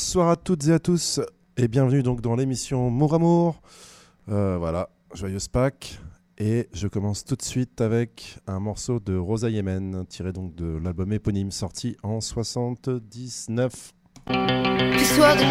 Bonsoir à toutes et à tous et bienvenue donc dans l'émission Mour Amour. Euh, voilà, joyeuse Pâques. Et je commence tout de suite avec un morceau de Rosa Yemen, tiré donc de l'album éponyme sorti en 79. Histoire de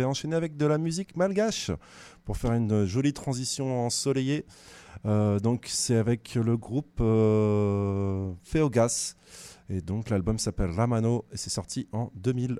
vais enchaîner avec de la musique malgache pour faire une jolie transition ensoleillée. Euh, donc c'est avec le groupe euh, Feogas et donc l'album s'appelle Ramano et c'est sorti en 2000.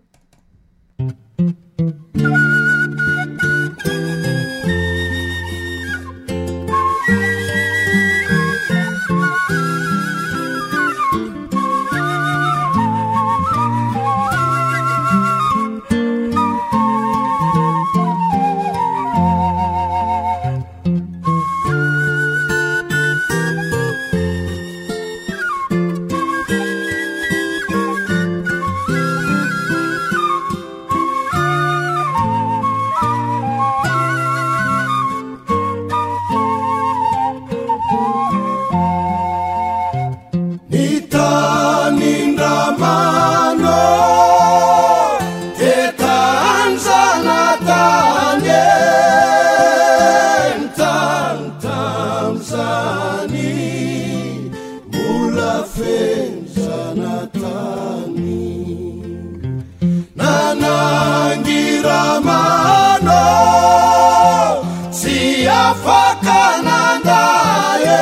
yafakanandaye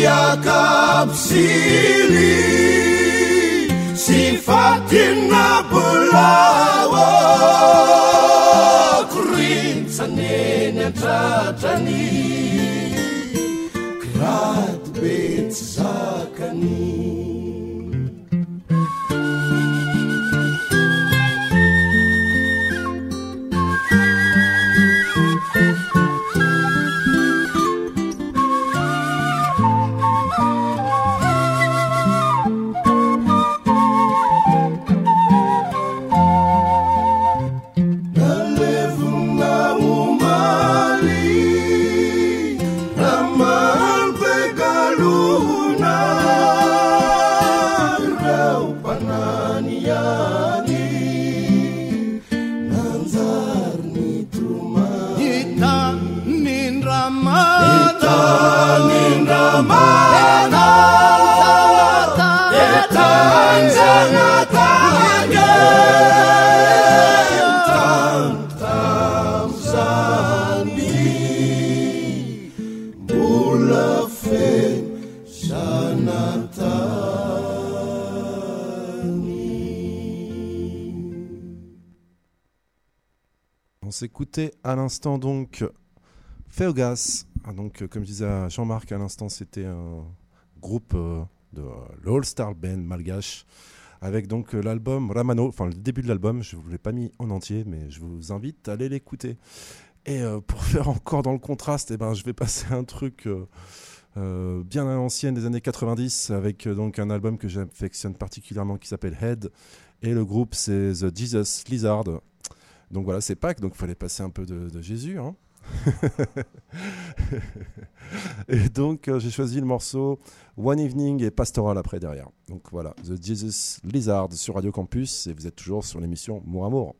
yakapsili sifatina bolawa kurinsanene atratrani kraty betsy zakani s'écoutait à l'instant donc Feogas. Ah, Donc, euh, comme je disais à Jean-Marc à l'instant, c'était un groupe euh, de l'All Star Band malgache avec donc euh, l'album Ramano, enfin le début de l'album. Je vous l'ai pas mis en entier, mais je vous invite à aller l'écouter. Et euh, pour faire encore dans le contraste, eh ben, je vais passer un truc euh, euh, bien à l'ancienne des années 90 avec euh, donc un album que j'affectionne particulièrement qui s'appelle Head. Et le groupe, c'est The Jesus Lizard. Donc voilà, c'est Pâques, donc il fallait passer un peu de, Jésus. hein. et donc euh, j'ai choisi le morceau One Evening et Pastoral après derrière. Donc voilà, The Jesus Lizard sur Radio Campus et vous êtes toujours sur l'émission Mour Amour.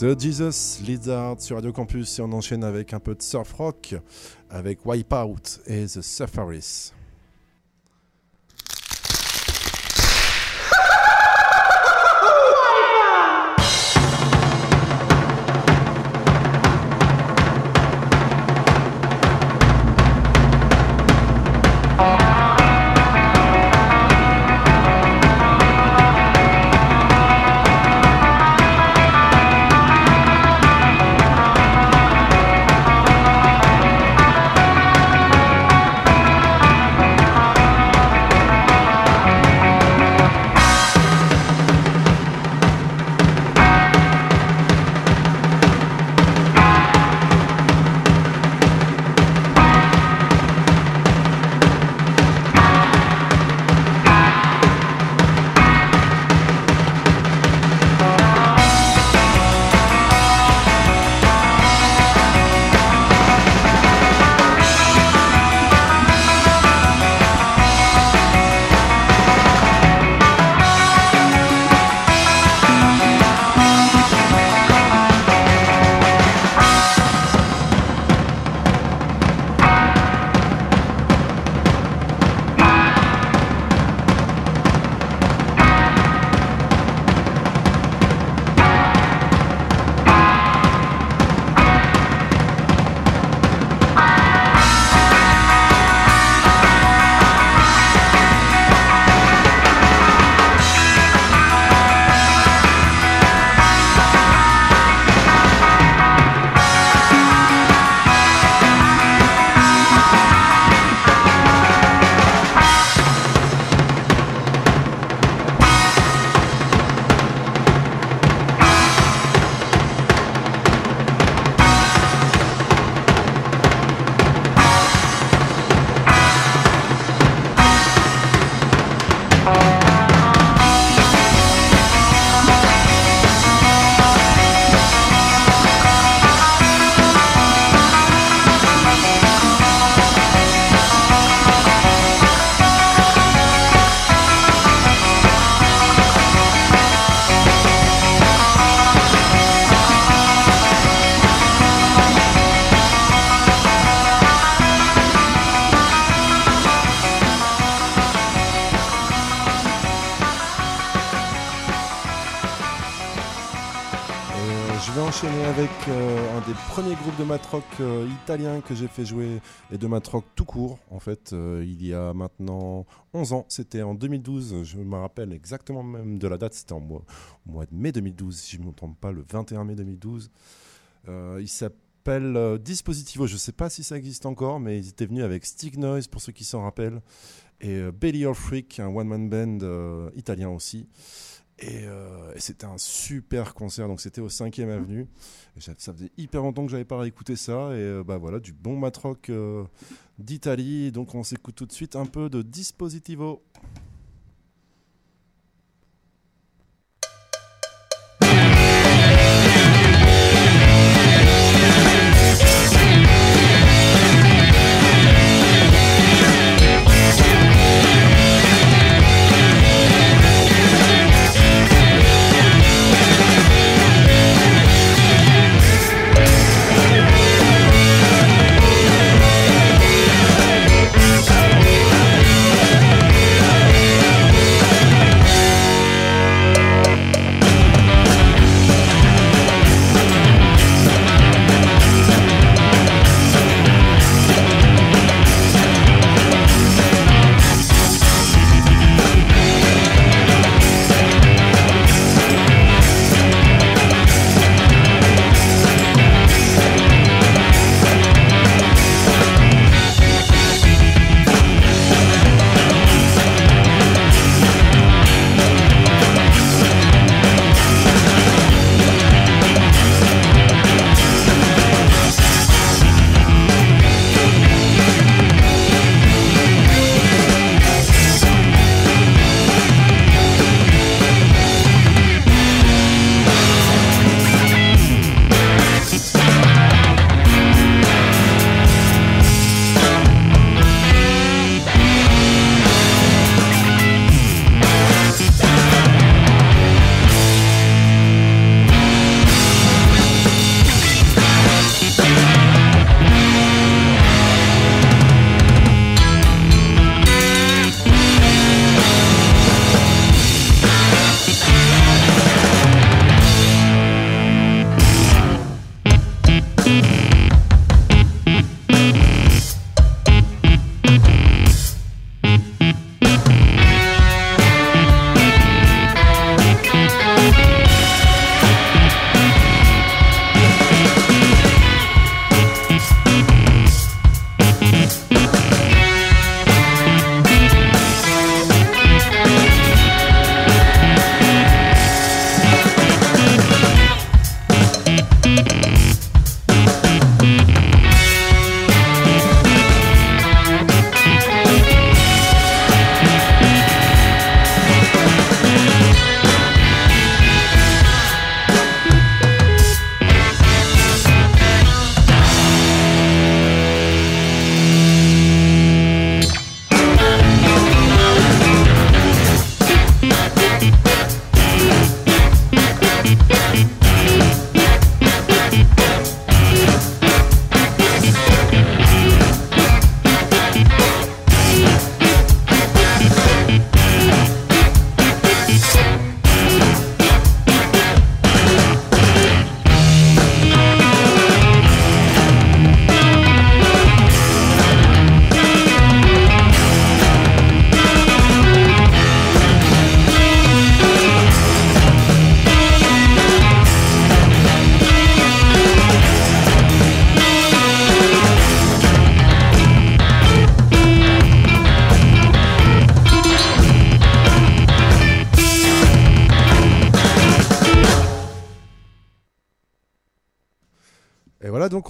The Jesus Lizard sur Radio Campus et on enchaîne avec un peu de surf rock avec Wipeout et The Safaris. Je vais enchaîner avec euh, un des premiers groupes de matrock euh, italien que j'ai fait jouer et de matrock tout court en fait euh, il y a maintenant 11 ans. C'était en 2012 je me rappelle exactement même de la date c'était en mois, au mois de mai 2012 si je ne me trompe pas le 21 mai 2012 Euh, il s'appelle euh, Dispositivo je sais pas si ça existe encore mais ils étaient venus avec Stick Noise pour ceux qui s'en rappellent et euh, Belly or Freak un one man band euh, italien aussi et, euh, et c'était un super concert, donc c'était au 5ème Avenue. Et ça ça faisait hyper longtemps que j'avais pas réécouté ça. Et euh, bah voilà, du bon matrock euh, d'Italie. Donc on s'écoute tout de suite un peu de. Dispositivo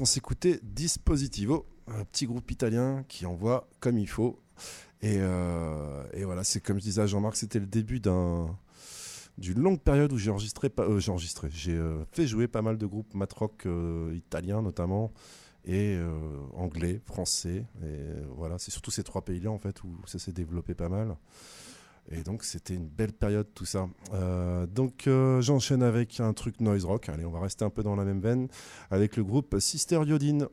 voilà, donc on s'écoutait Dispositivo, un petit groupe italien qui envoie comme il faut. Et, euh, voilà, c'est comme je disais à Jean-Marc, c'était le début d'un d'une longue période où j'ai enregistré, euh, j'ai enregistré, j'ai euh, fait jouer pas mal de groupes mat rock euh, italiens notamment et anglais, français. Et voilà, c'est surtout ces trois pays-là en fait où ça s'est développé pas mal. Et donc c'était une belle période tout ça. Euh, donc euh, j'enchaîne avec un truc noise rock. Allez, on va rester un peu dans la même veine avec le groupe Sister Yodine.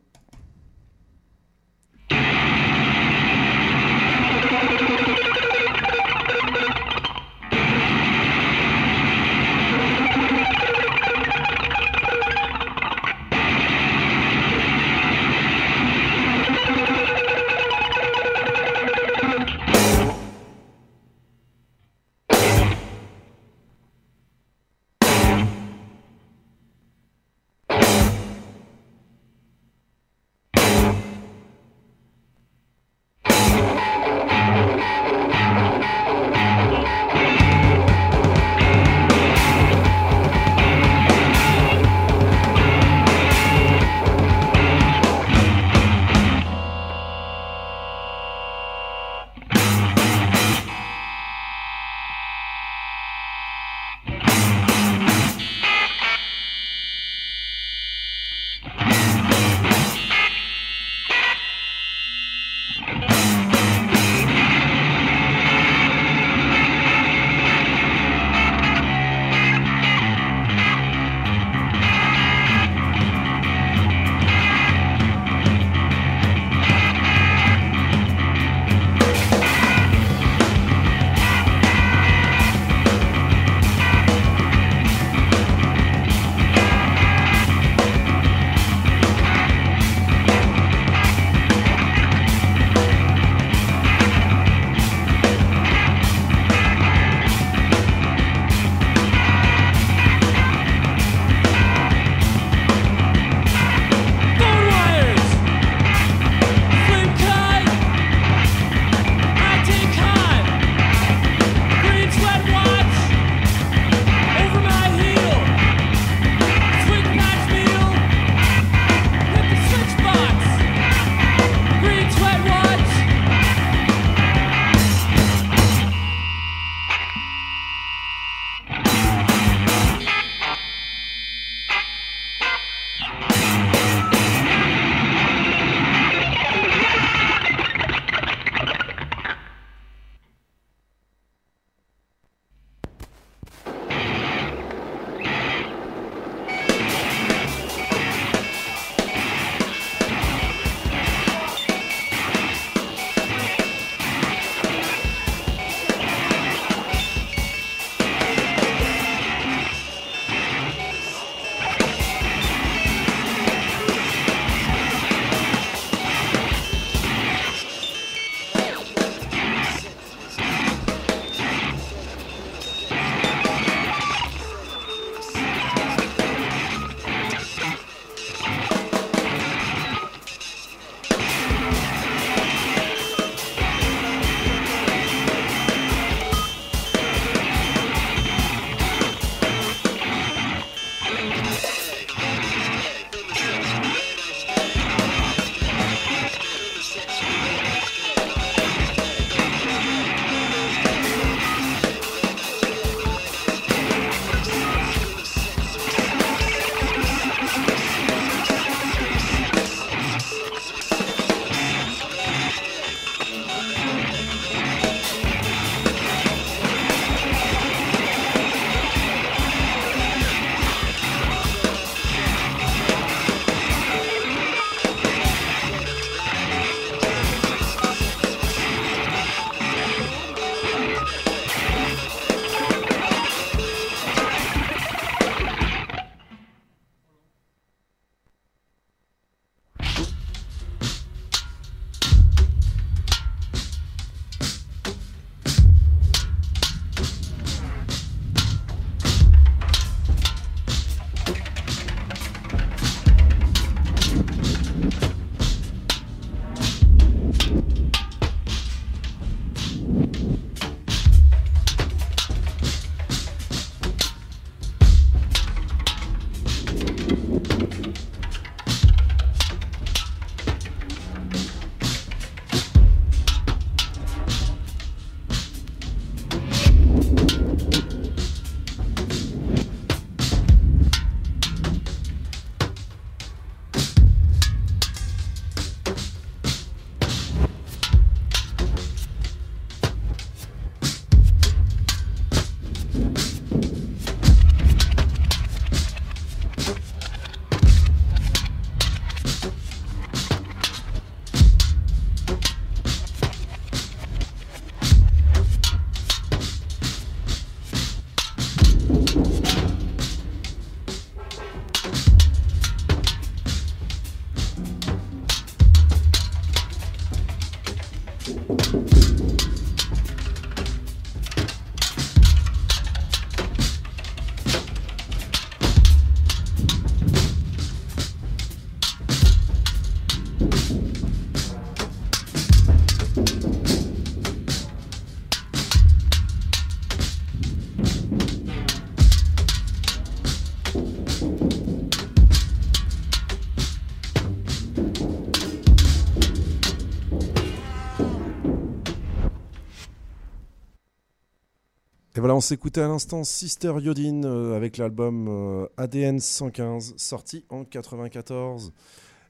On s'écoutait à l'instant Sister Yodine euh, avec l'album euh, ADN 115, sorti en 94.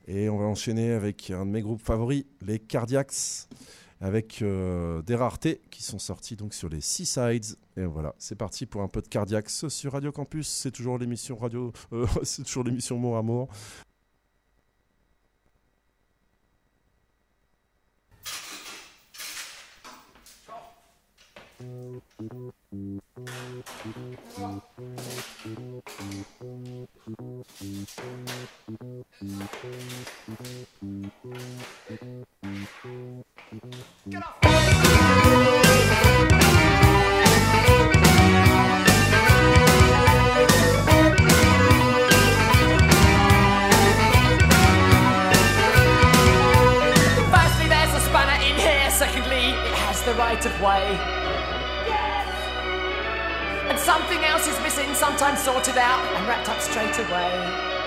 Et on va enchaîner avec un de mes groupes favoris, les Cardiacs, avec euh, des raretés qui sont sorties donc sur les Seasides. Et voilà, c'est parti pour un peu de Cardiacs sur Radio Campus. C'est toujours l'émission radio, c'est toujours l'émission à Mort. Firstly, Thank you. Else is missing, sometimes sorted out and wrapped up straight away.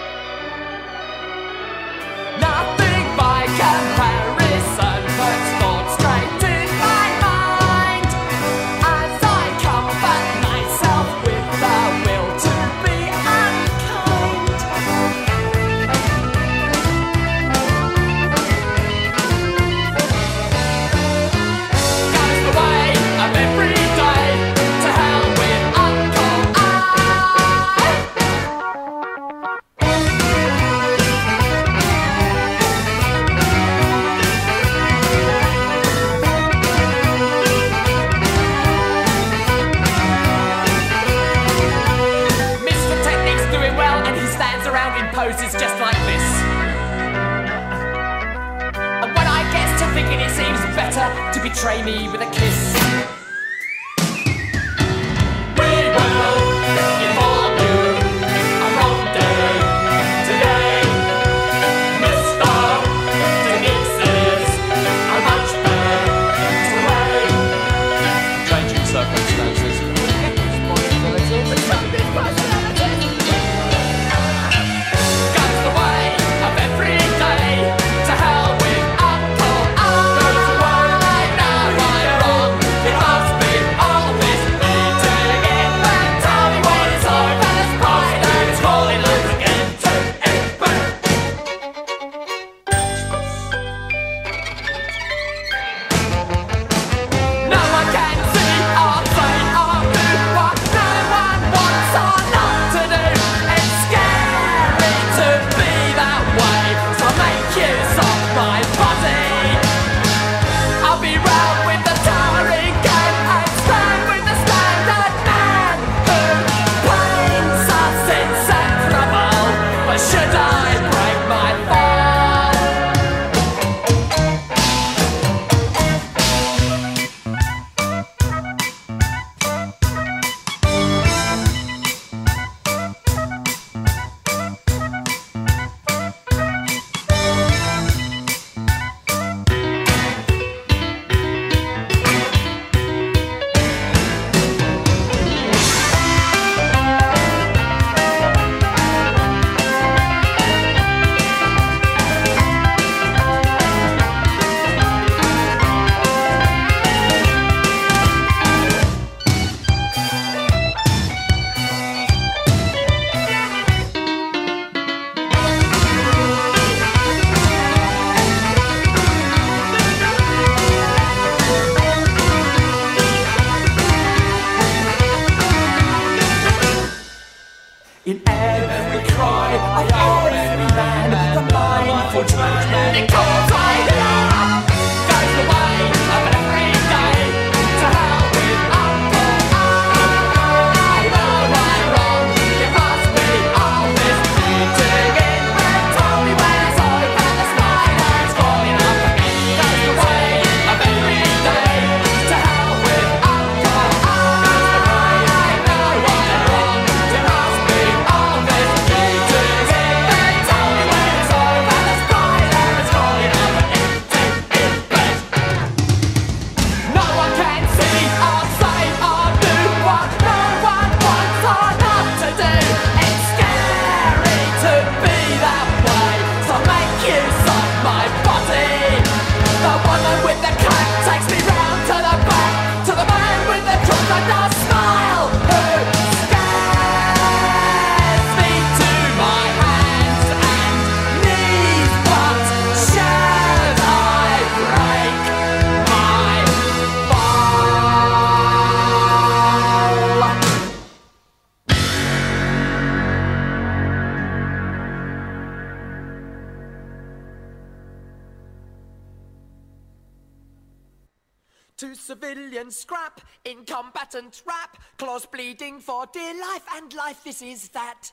Life, this is that.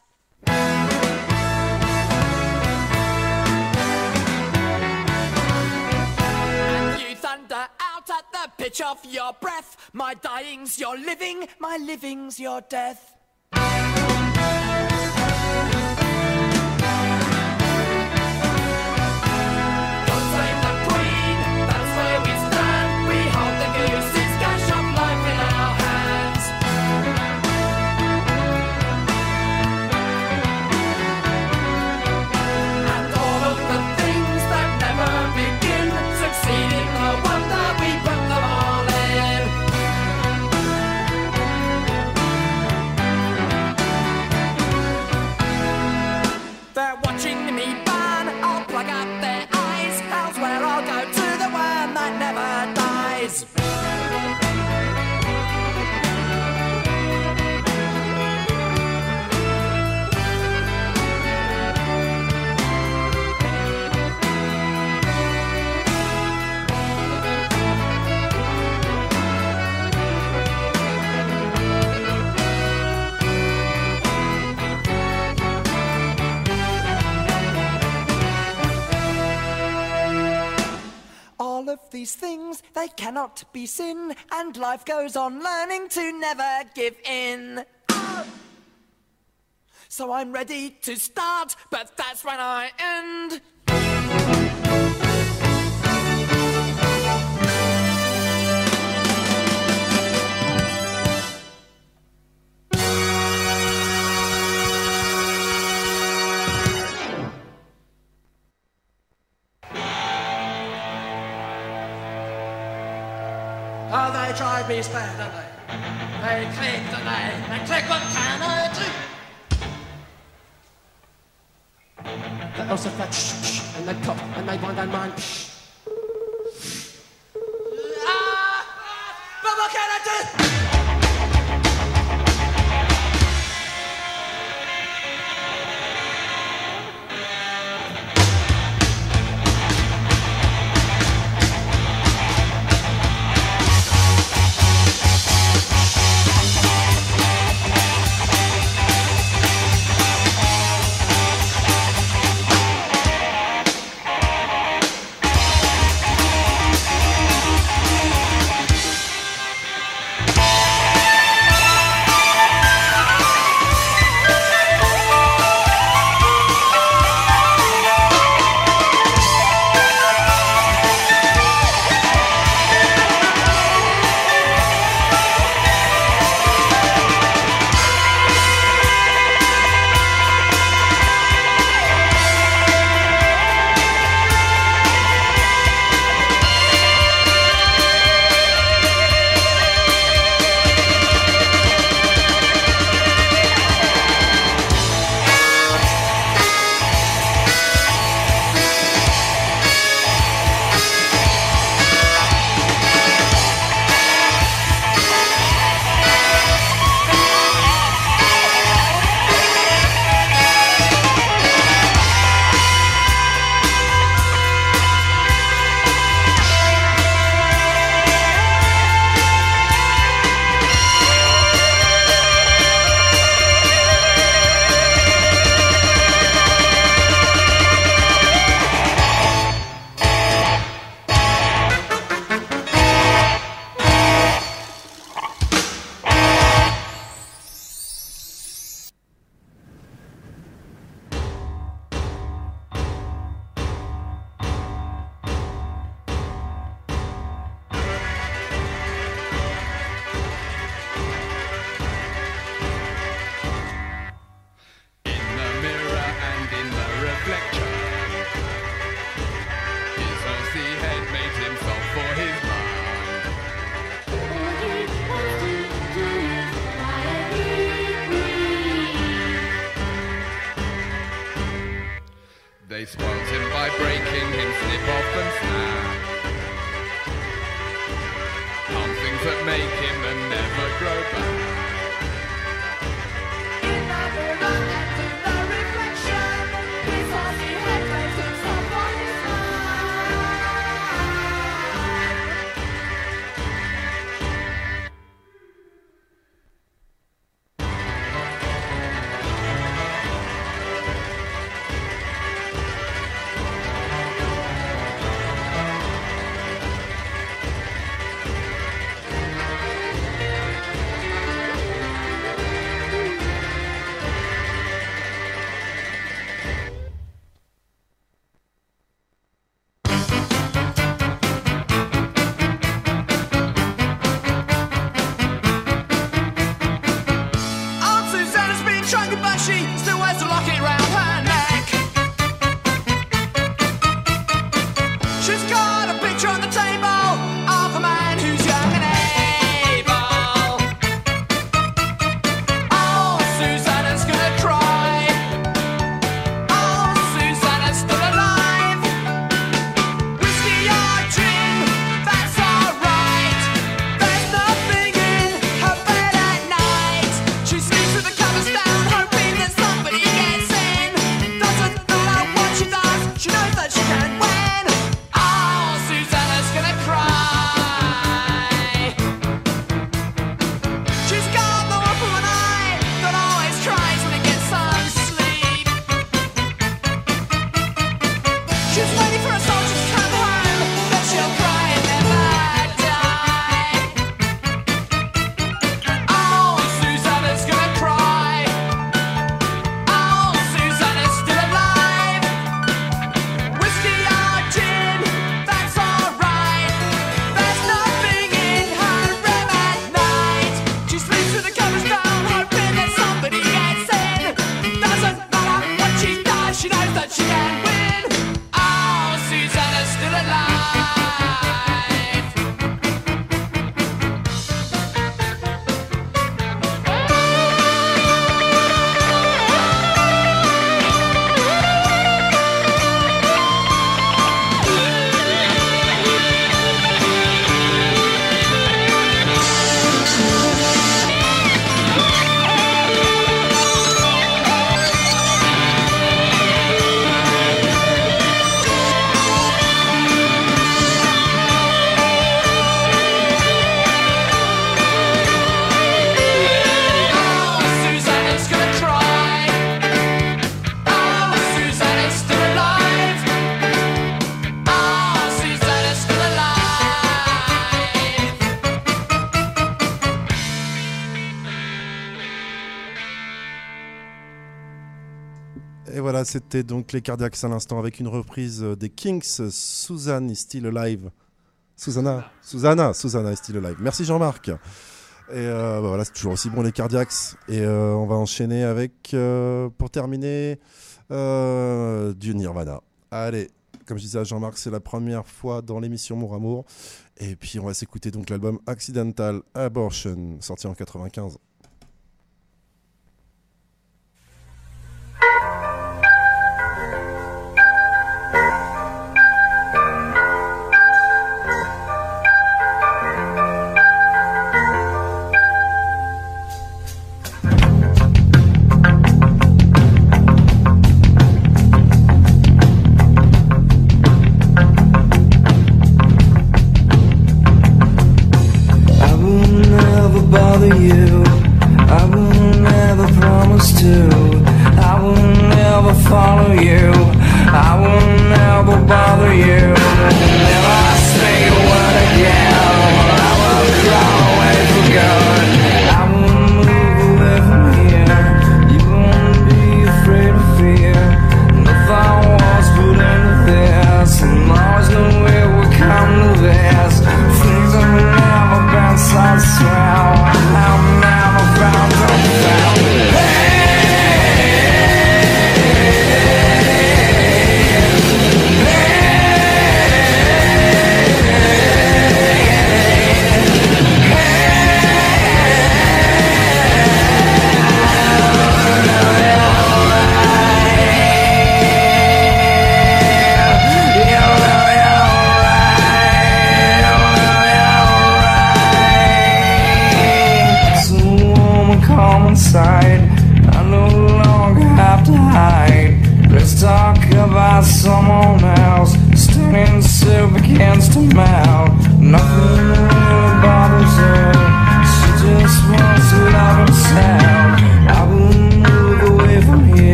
And you thunder out at the pitch of your breath. My dying's your living, my living's your death. Cannot be sin, and life goes on learning to never give in. So I'm ready to start, but that's when I end. They drive me spare, don't they? They click, don't they? They click, what can I do? They also shh, and they pop and they wind and mind. Shh. c'était donc les cardiaques à l'instant avec une reprise euh, des Kings, Susan is still alive. Susanna, Susanna, Susanna is still alive. Merci Jean-Marc. Et euh, bah voilà, c'est toujours aussi bon les cardiaques. Et euh, on va enchaîner avec, pour terminer, du Nirvana. Allez, comme je disais à Jean-Marc, c'est la première fois dans l'émission Mon Amour. Et puis on va s'écouter donc l'album Accidental Abortion, sorti en 95.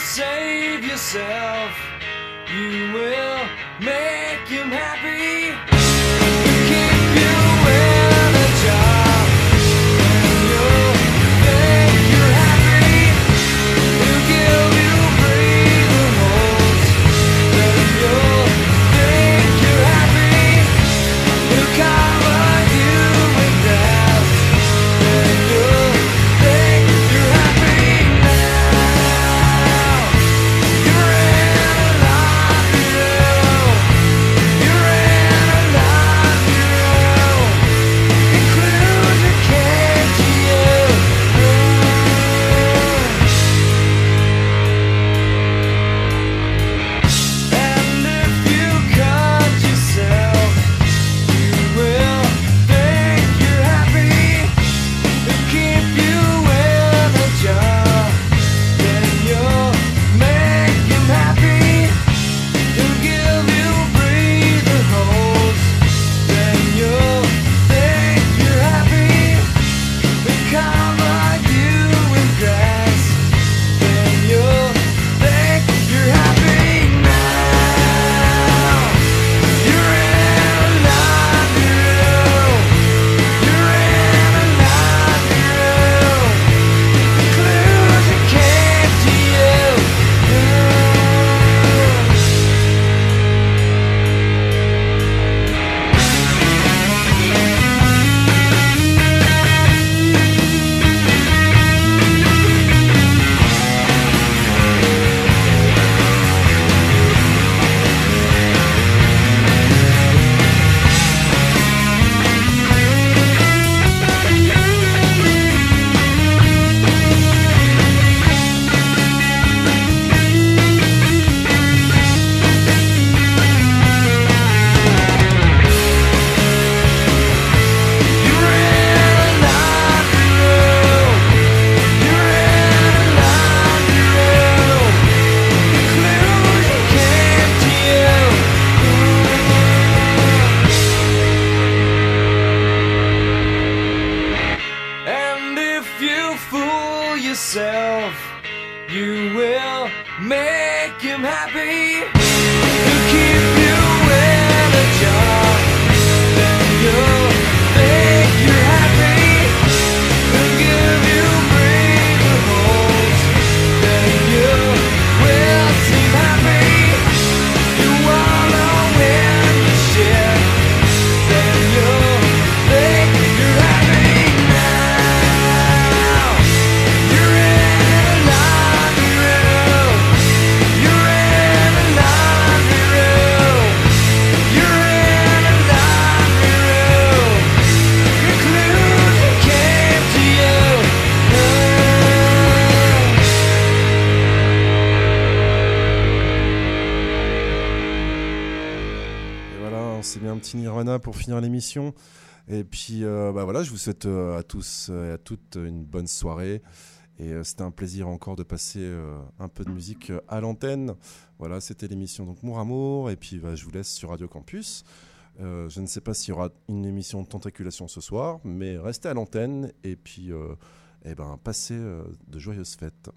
save yourself. You will make him happy. L'émission. Et puis, euh, bah voilà, je vous souhaite euh, à tous et à toutes une bonne soirée. Et euh, c'était un plaisir encore de passer un peu de musique à l'antenne. Voilà, c'était l'émission donc Mour Amour. Et puis, bah, je vous laisse sur Radio Campus. Je ne sais pas s'il y aura une émission de tentaculation ce soir, mais restez à l'antenne et puis, euh, eh ben, passez de joyeuses fêtes.